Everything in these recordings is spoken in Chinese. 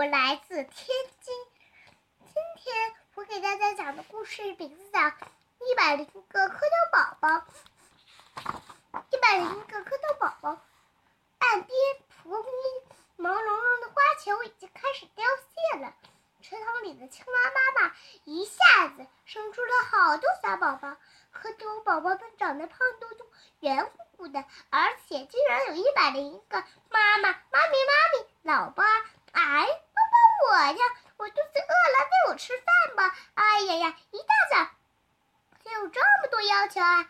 我来自天津。今天我给大家讲的故事名字叫《一百零个蝌蚪宝宝》。一百零个蝌蚪宝宝，岸边蒲公英毛茸茸的花球已经开始凋谢了。池塘里的青蛙妈妈一下子生出了好多小宝宝。蝌蚪宝宝们长得胖嘟嘟、圆乎乎的，而且居然有一百零一个。妈妈，妈咪，妈咪，老爸，呀！我肚子饿了，喂我吃饭吧！哎呀呀，一大早就有这么多要求啊！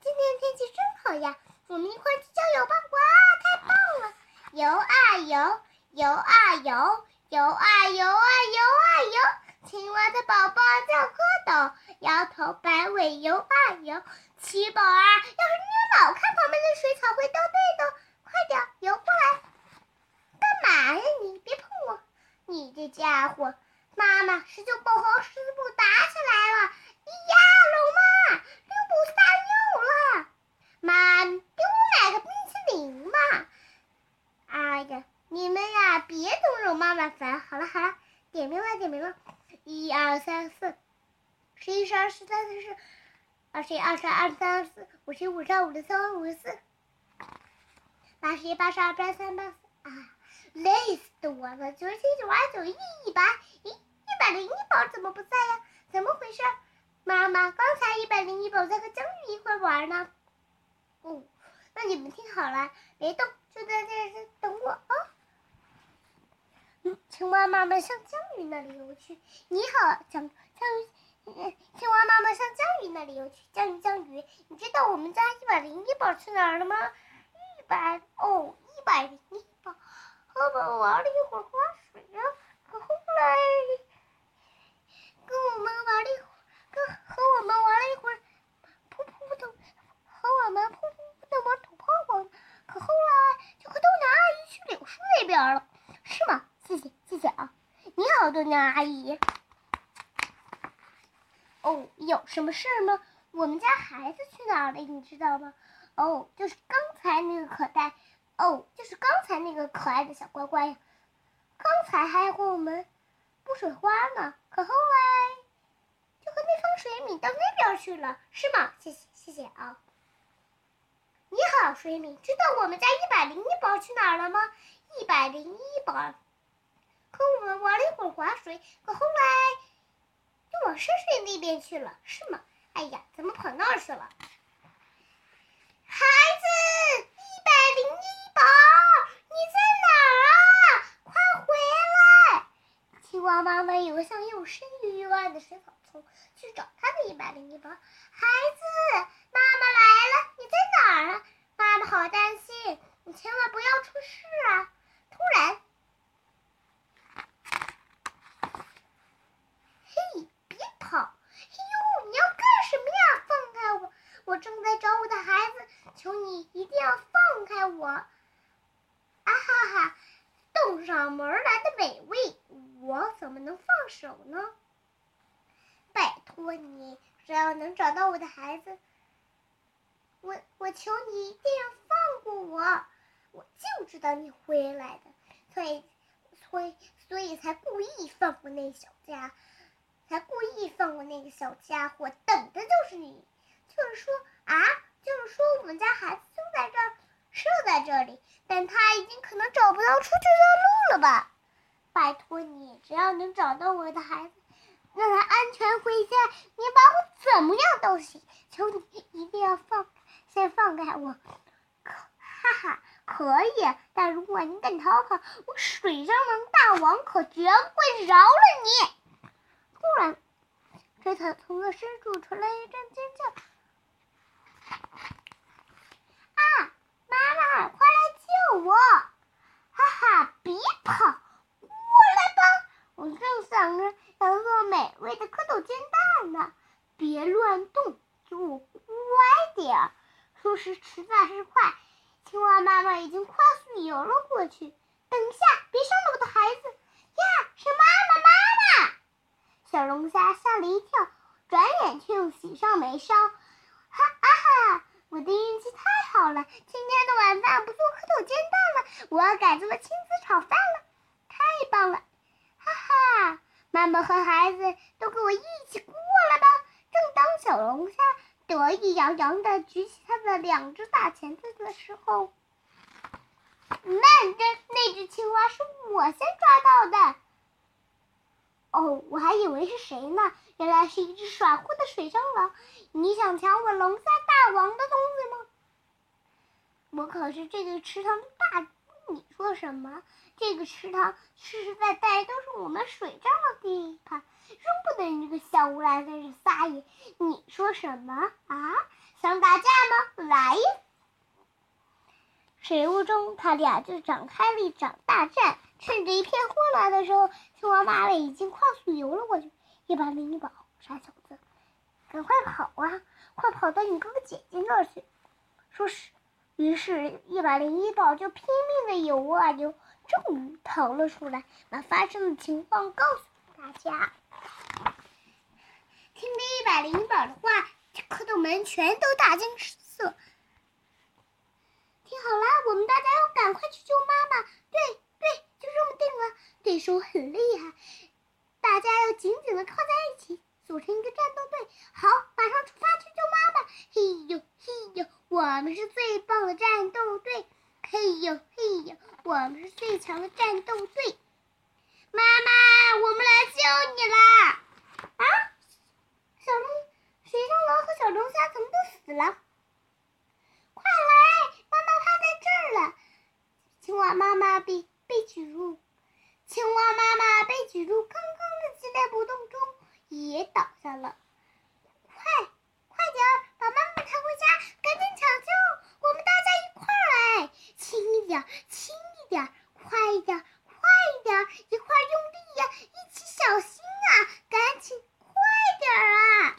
今天天气真好呀，我们一块去郊游吧！哇，太棒了！游啊游，游啊游，游啊游啊游啊游。青蛙的宝宝叫蝌蚪，摇头摆尾游啊游。七宝儿，要是你老看旁边的水草会掉队的，快点游过来！干嘛呀你？别碰我！你这家伙！妈妈，十九宝和十四宝打起来了！呀，龙妈，六宝撒尿了！妈，给我买个冰淇淋吧！哎呀，你们呀，别总惹妈妈烦。好了好了，点名了点名了，一二三四，十一十二十三十四，二十一二十二二十三二十四，五十一五十二五十三五十四，八十一八十二八十三八十四啊，累死我了！九十七九十九一一百，咦，一百零一宝怎么不在呀？怎么回事？妈妈，刚才一百零一宝在和章鱼一块玩呢。哦，那你们听好了，别动，就在这等我啊。嗯，青蛙妈妈向章鱼那里游去。你好，章章鱼。青蛙妈妈向章鱼那里游去。章鱼，章鱼，你知道我们家一百零一宝去哪儿了吗？一百哦，一百零一宝，我们玩了一会儿滑水呀，可后来跟我们玩了一会儿，跟和我们玩了一会儿，噗噗的，和我们噗噗的玩吐泡泡，可后来就和豆娘阿姨去柳树那边了，是吗？谢谢谢谢啊！你好，豆娘阿姨。哦，有什么事吗？我们家孩子去哪了？你知道吗？哦，就是刚才那个可爱，哦，就是刚才那个可爱的小乖乖呀。刚才还和我们布水花呢，可后来就和那方水米到那边去了，是吗？谢谢谢谢啊。你好，水米，知道我们家一百零一宝去哪了吗？一百零一宝和我们玩了一会儿滑水，可后来又往深水那边去了，是吗？哎呀，怎么跑那去了？孩子，一百零一宝，你在哪儿啊？快回来！青蛙妈妈游向又深又暗的水草丛，去找它的一百零一宝。孩子，妈妈来了，你在哪儿啊？妈妈好担心，你千万不要出事啊！突然，嘿，别跑！哎呦，你要干什么呀？放开我！我正在找我的孩子，求你一定要放开我！啊哈哈，送上门来的美味，我怎么能放手呢？拜托你，只要能找到我的孩子，我我求你一定要放过我！我就知道你会来的，所以所以所以才故意放过那小家，才故意放过那个小家伙，等的就是你。就是说啊，就是说我们家孩子就在这儿，是在这里，但他已经可能找不到出去的路了吧？拜托你，只要能找到我的孩子，让他安全回家，你把我怎么样都行。求你一定要放，先放开我。可哈哈，可以，但如果你敢逃跑，我水上王大王可绝不会饶了你。突然，这草丛的深处传来一阵尖叫。啊，妈妈，快来救我！哈哈，别跑，想着要做美味的蝌蚪煎蛋呢。别乱动，给我乖点儿。说时迟，那时快，青蛙妈妈已经快速游了过去。等一下，别伤了我的孩子！呀，是妈妈，妈妈！小龙虾吓了一跳，转眼却又喜上眉梢。哈啊哈！我的运气太好了，今天的晚饭不做蝌蚪煎蛋了，我要改做青丝炒饭了，太棒了！哈哈妈妈和孩子都给我一起过来吧！正当小龙虾得意洋洋地举起它的两只大钳子的时候，慢着，那只青蛙是我先抓到的。哦，我还以为是谁呢？原来是一只耍酷的水蟑螂！你想抢我龙虾大王的东西吗？我可是这个池塘大，你说什么？这个池塘实实在在都是我们水蟑螂地盘，容不得你这个小无赖在这撒野。你说什么啊？想打架吗？来呀！水雾中，他俩就展开了一场大战。趁着一片混乱的时候，青蛙妈妈已经快速游了过去。一把拎一宝，傻小子，赶快跑啊！快跑到你哥哥姐姐那儿去！说是，于是，一百零一宝就拼命的游啊游，终于逃了出来，把发生的情况告诉大家。听着一百零一宝的话，蝌蚪们全都大惊失色。听好了，我们大家要赶快去救妈妈。对对，就这么定了。对手很厉害，大家要紧紧的靠在一起，组成一个战斗队。好，马上出发去救妈妈。嘿呦，我们是最棒的战斗队。嘿呦嘿呦，我们是最强的战斗队。妈妈，我们来救你啦！啊，小龙、水蟑螂和小龙虾怎么都死了？快来！妈妈趴在这儿了青蛙妈妈被被举入，青蛙妈妈被举入刚刚的激烈搏动中，也倒下了。快，快点儿把妈妈抬回家，赶紧抢救！我们大家一块儿来，轻一点，轻一点，快一点，快一点，一块儿用力呀！一起小心啊！赶紧，快点儿啊！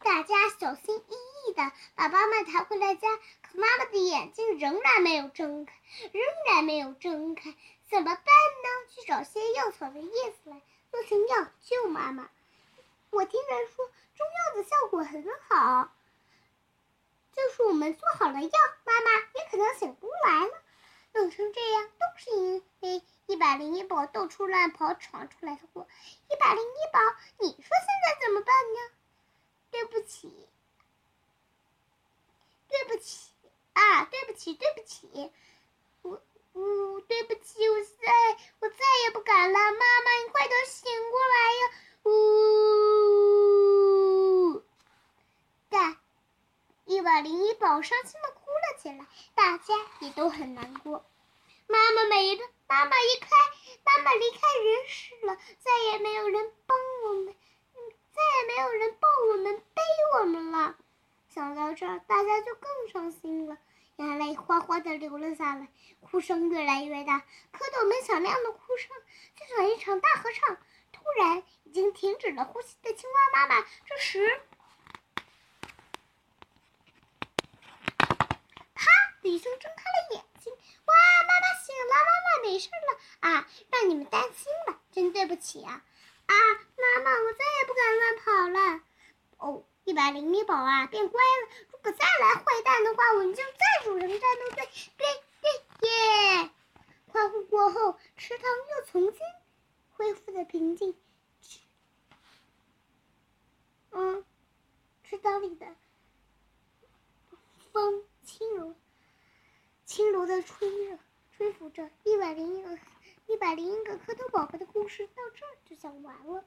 大家小心翼翼的把妈妈抬回了家。可妈妈的眼睛仍然没有睁开，仍然没有睁开，怎么办呢？去找些药草的叶子来做成药救妈妈。我听人说中药的效果很好，就是我们做好了药，妈妈也可能醒不来了。弄成这样都是因为一百零一宝到处乱跑闯出来的祸。一百零一宝，你说现在怎么办呢？对不起，对不起。啊，对不对不起，我，我，对不起，我再，我再也不敢了。妈妈，你快点醒过来呀！呜，但一把零一宝伤心的哭了起来，大家也都很难过。妈妈没了，妈妈离开，妈妈离开人世了，再也没有人帮我们，再也没有人抱我们、背我们了。想到这儿，大家就更伤心了。眼泪哗哗的流了下来，哭声越来越大，蝌蚪们响亮的哭声就像一场大合唱。突然，已经停止了呼吸的青蛙妈妈，这时，啪的一声睁开了眼睛。哇，妈妈醒了，妈妈没事了啊！让你们担心了，真对不起啊！啊，妈妈，我再也不敢乱跑了。哦。一百零一宝啊，变乖了。再来坏蛋的话，我们就再组成战斗队。对对耶！欢呼过后，池塘又重新恢复了平静。嗯，池塘里的风轻柔，轻柔的吹着，吹拂着。一百零一个，一百零一个蝌蚪宝宝的故事到这儿就讲完了。